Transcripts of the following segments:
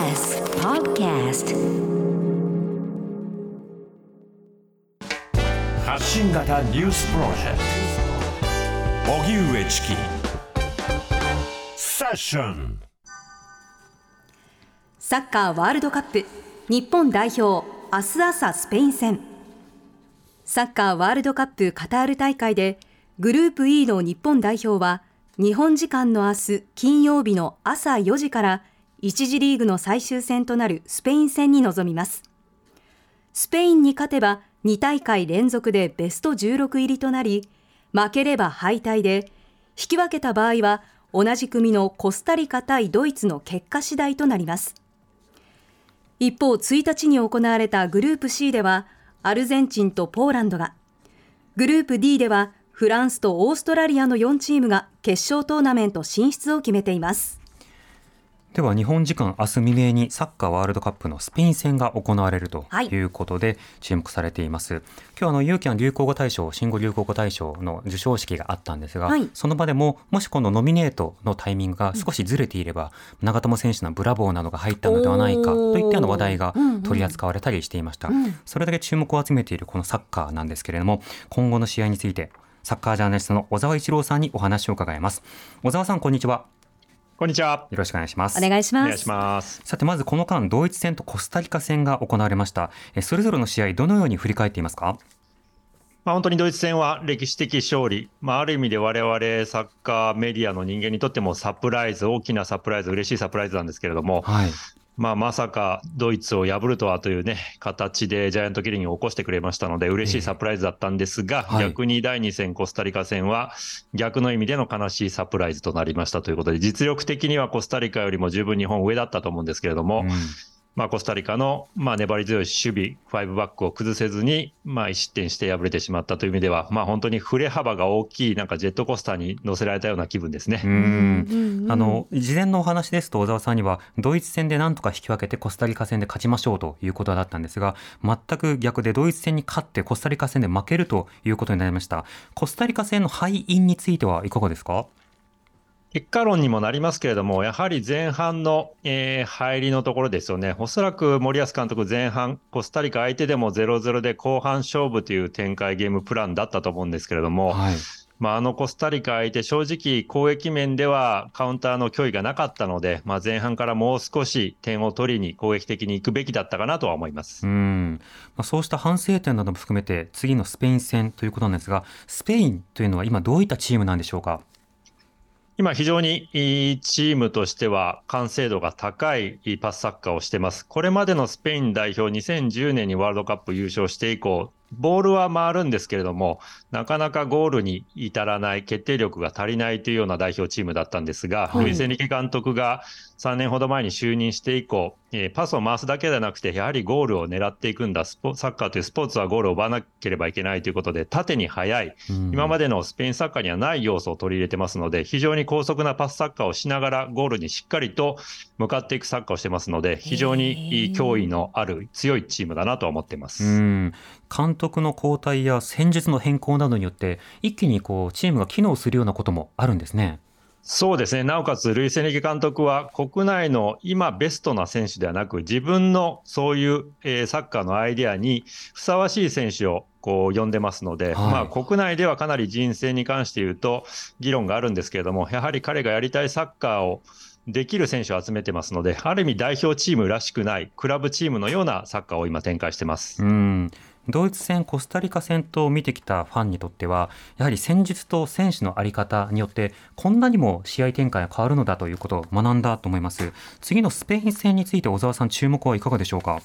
TBS Podcast. 発信型ニュースプロジェクト。荻上チキ。セッション。サッカーワールドカップ。日本代表明日朝スペイン戦。サッカーワールドカップカタール大会でグループ E の日本代表は日本時間の明日金曜日の朝4時から1次リーグの最終戦となるスペイン戦に臨みます。スペインに勝てば2大会連続でベスト16入りとなり負ければ敗退で引き分けた場合は同じ組のコスタリカ対ドイツの結果次第となります。一方1日に行われたグループ C ではアルゼンチンとポーランドがグループ D ではフランスとオーストラリアの4チームが決勝トーナメント進出を決めています。では日本時間明日未明にサッカーワールドカップのスペイン戦が行われるとい。うことで注目されています、はい、今日あのユーキャン流行語大賞新語・流行語大賞の授賞式があったんですが、はい、その場でももしこのノミネートのタイミングが少しずれていれば、うん、長友選手のブラボーなどが入ったのではないかといったような話題が取り扱われたりしていました、うんうん、それだけ注目を集めているこのサッカーなんですけれども今後の試合についてサッカージャーナリストの小沢一郎さんにお話を伺います。小沢さんこんにちはこんにちは。よろしくお願いします。お願いします。お願いします。さて、まずこの間、ドイツ戦とコスタリカ戦が行われました。えそれぞれの試合、どのように振り返っていますか？まあ、本当にドイツ戦は歴史的勝利、まあ、ある意味で我々サッカーメディアの人間にとってもサプライズ、大きなサプライズ、嬉しいサプライズなんですけれども、はい、まあ、まさかドイツを破るとはというね、形でジャイアントキリングを起こしてくれましたので、嬉しいサプライズだったんですが、えーはい、逆に第2戦コスタリカ戦は、逆の意味での悲しいサプライズとなりましたということで、実力的にはコスタリカよりも十分日本上だったと思うんですけれども、うんまあ、コスタリカの、まあ、粘り強い守備、5バックを崩せずに、まあ、1失点して敗れてしまったという意味では、まあ、本当に振れ幅が大きい、なんかジェットコースターに乗せられたような気分ですね。うんあの事前のお話ですと、小沢さんには、ドイツ戦でなんとか引き分けて、コスタリカ戦で勝ちましょうということだったんですが、全く逆で、ドイツ戦に勝って、コスタリカ戦で負けるということになりました。コスタリカ戦の敗因についてはいかがですか？結果論にもなりますけれども、やはり前半の、えー、入りのところですよね。おそらく森保監督前半、コスタリカ相手でも0-0で後半勝負という展開ゲームプランだったと思うんですけれども、はい、まあ、あのコスタリカ相手、正直攻撃面ではカウンターの脅威がなかったので、まあ、前半からもう少し点を取りに攻撃的に行くべきだったかなとは思いますうんまあ、そうした反省点なども含めて、次のスペイン戦ということなんですが、スペインというのは今どういったチームなんでしょうか？今非常にいいチームとしては完成度が高いパスサッカーをしてます。これまでのスペイン代表2010年にワールドカップ優勝して以降、ボールは回るんですけれども、なかなかゴールに至らない、決定力が足りないというような代表チームだったんですが、はい、ルイス・エニケ監督が3年ほど前に就任して以降、えー、パスを回すだけではなくて、やはりゴールを狙っていくんだ、サッカーというスポーツはゴールを奪わなければいけないということで、縦に速い、今までのスペインサッカーにはない要素を取り入れてますので、非常に高速なパスサッカーをしながら、ゴールにしっかりと向かっていくサッカーをしてますので、非常に脅威のある強いチームだなと思っています。監督の交代や戦術の変更などによって、一気にこうチームが機能するようなこともあるんですね。そうですね。なおかつ、ルイス・エニゲ監督は、国内の今ベストな選手ではなく、自分のそういう、えー、サッカーのアイデアにふさわしい選手をこう呼んでますので、はい、まあ国内ではかなり人選に関して言うと議論があるんですけれども、やはり彼がやりたいサッカーをできる選手を集めてますので、ある意味代表チームらしくない、クラブチームのようなサッカーを今展開してます。うんドイツ戦、コスタリカ戦と見てきたファンにとっては、やはり戦術と選手の在り方によって、こんなにも試合展開が変わるのだということを学んだと思います。次のスペイン戦について、小沢さん、注目はいかがでしょうか。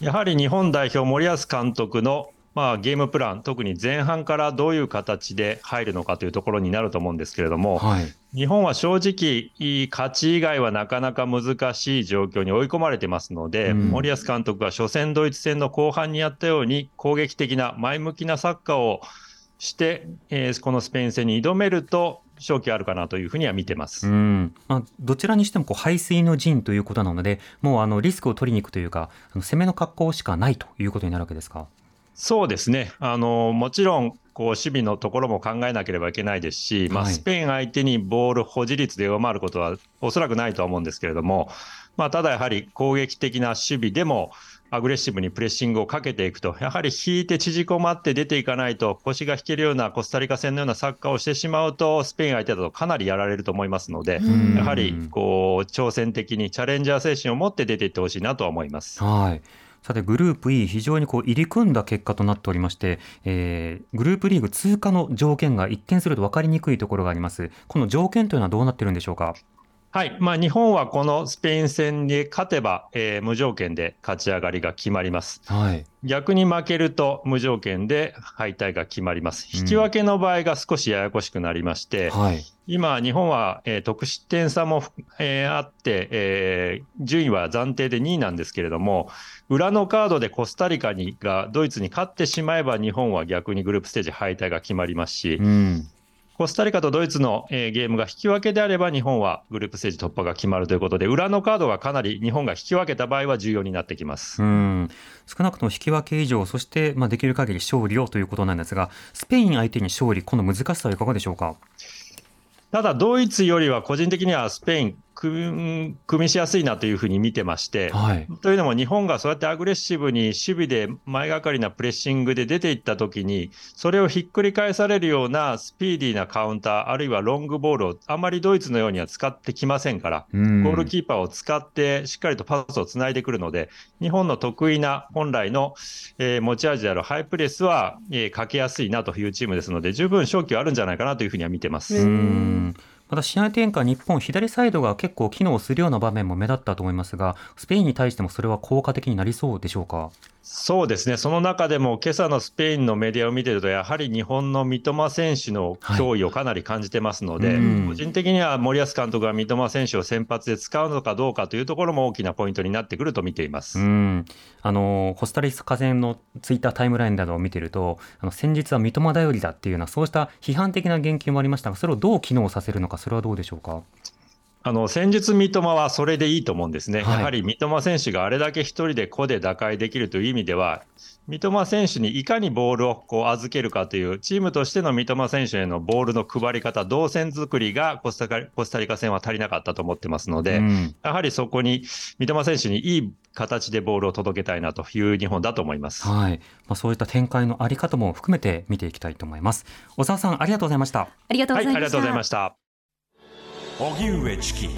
やはり日本代表、森保監督のまあ、ゲームプラン、特に前半からどういう形で入るのかというところになると思うんですけれども、はい、日本は正直、勝ち以外はなかなか難しい状況に追い込まれてますので、うん、森保監督は初戦ドイツ戦の後半にやったように、攻撃的な前向きなサッカーをして、えー、このスペイン戦に挑めると、勝機あるかなというふうには見てます。うんまあ、どちらにしてもこう排水の陣ということなので、もうあのリスクを取りに行くというか、あの攻めの格好しかないということになるわけですか？そうですね。あの、もちろん、こう、守備のところも考えなければいけないですし、まあ、スペイン相手にボール保持率で上回ることはおそらくないとは思うんですけれども、まあ、ただやはり攻撃的な守備でも、アグレッシブにプレッシングをかけていくと、やはり引いて縮こまって出ていかないと、腰が引けるようなコスタリカ戦のようなサッカーをしてしまうと、スペイン相手だとかなりやられると思いますので、やはりこう挑戦的にチャレンジャー精神を持って出ていってほしいなとは思います。はいさてグループ E 非常にこう入り組んだ結果となっておりまして、えー、グループリーグ通過の条件が一見すると分かりにくいところがあります。この条件というのはどうなってるんでしょうか？はい。まあ、日本はこのスペイン戦に勝てば、えー、無条件で勝ち上がりが決まります。はい。逆に負けると無条件で敗退が決まります。引き分けの場合が少しややこしくなりまして、うん、はい。今、日本は、えー、得失点差も、えー、あって、えー、順位は暫定で2位なんですけれども、裏のカードでコスタリカにがドイツに勝ってしまえば、日本は逆にグループステージ敗退が決まりますし、うん、コスタリカとドイツの、えー、ゲームが引き分けであれば、日本はグループステージ突破が決まるということで、裏のカードがかなり日本が引き分けた場合は重要になってきますうん少なくとも引き分け以上、そして、まあ、できる限り勝利をということなんですが、スペイン相手に勝利、この難しさはいかがでしょうか？ただ、ドイツよりは個人的にはスペイン、組みしやすいなというふうに見てまして、はい、というのも日本がそうやってアグレッシブに守備で前がかりなプレッシングで出ていったときに、それをひっくり返されるようなスピーディーなカウンター、あるいはロングボールをあまりドイツのようには使ってきませんから、ゴールキーパーを使ってしっかりとパスをつないでくるので、日本の得意な本来の、えー、持ち味であるハイプレスは、えー、かけやすいなというチームですので、十分勝機はあるんじゃないかなというふうには見てます。また試合展開、日本、左サイドが結構機能するような場面も目立ったと思いますが、スペインに対してもそれは効果的になりそうでしょうか？そうですね、その中でも今朝のスペインのメディアを見てると、やはり日本の三笘選手の脅威をかなり感じてますので、はい、個人的には森保監督が三笘選手を先発で使うのかどうかというところも大きなポイントになってくると見ています。うん。あのコスタリカ戦のツイッタータイムラインなどを見てると、あの先日は三笘頼りだっていうような、そうした批判的な言及もありましたが、それをどう機能させるのか、それはどうでしょうか？あの戦術三笘はそれでいいと思うんですね、はい、やはり三笘選手があれだけ一人で個で打開できるという意味では、三笘選手にいかにボールをこう預けるかという、チームとしての三笘選手へのボールの配り方、動線作りがコスタコスタリカ戦は足りなかったと思ってますので、うん、やはりそこに三笘選手にいい形でボールを届けたいなという日本だと思います、はいまあ、そういった展開のあり方も含めて見ていきたいと思います。小沢さんありがとうございました。ありがとうございました。はい、荻上チキ。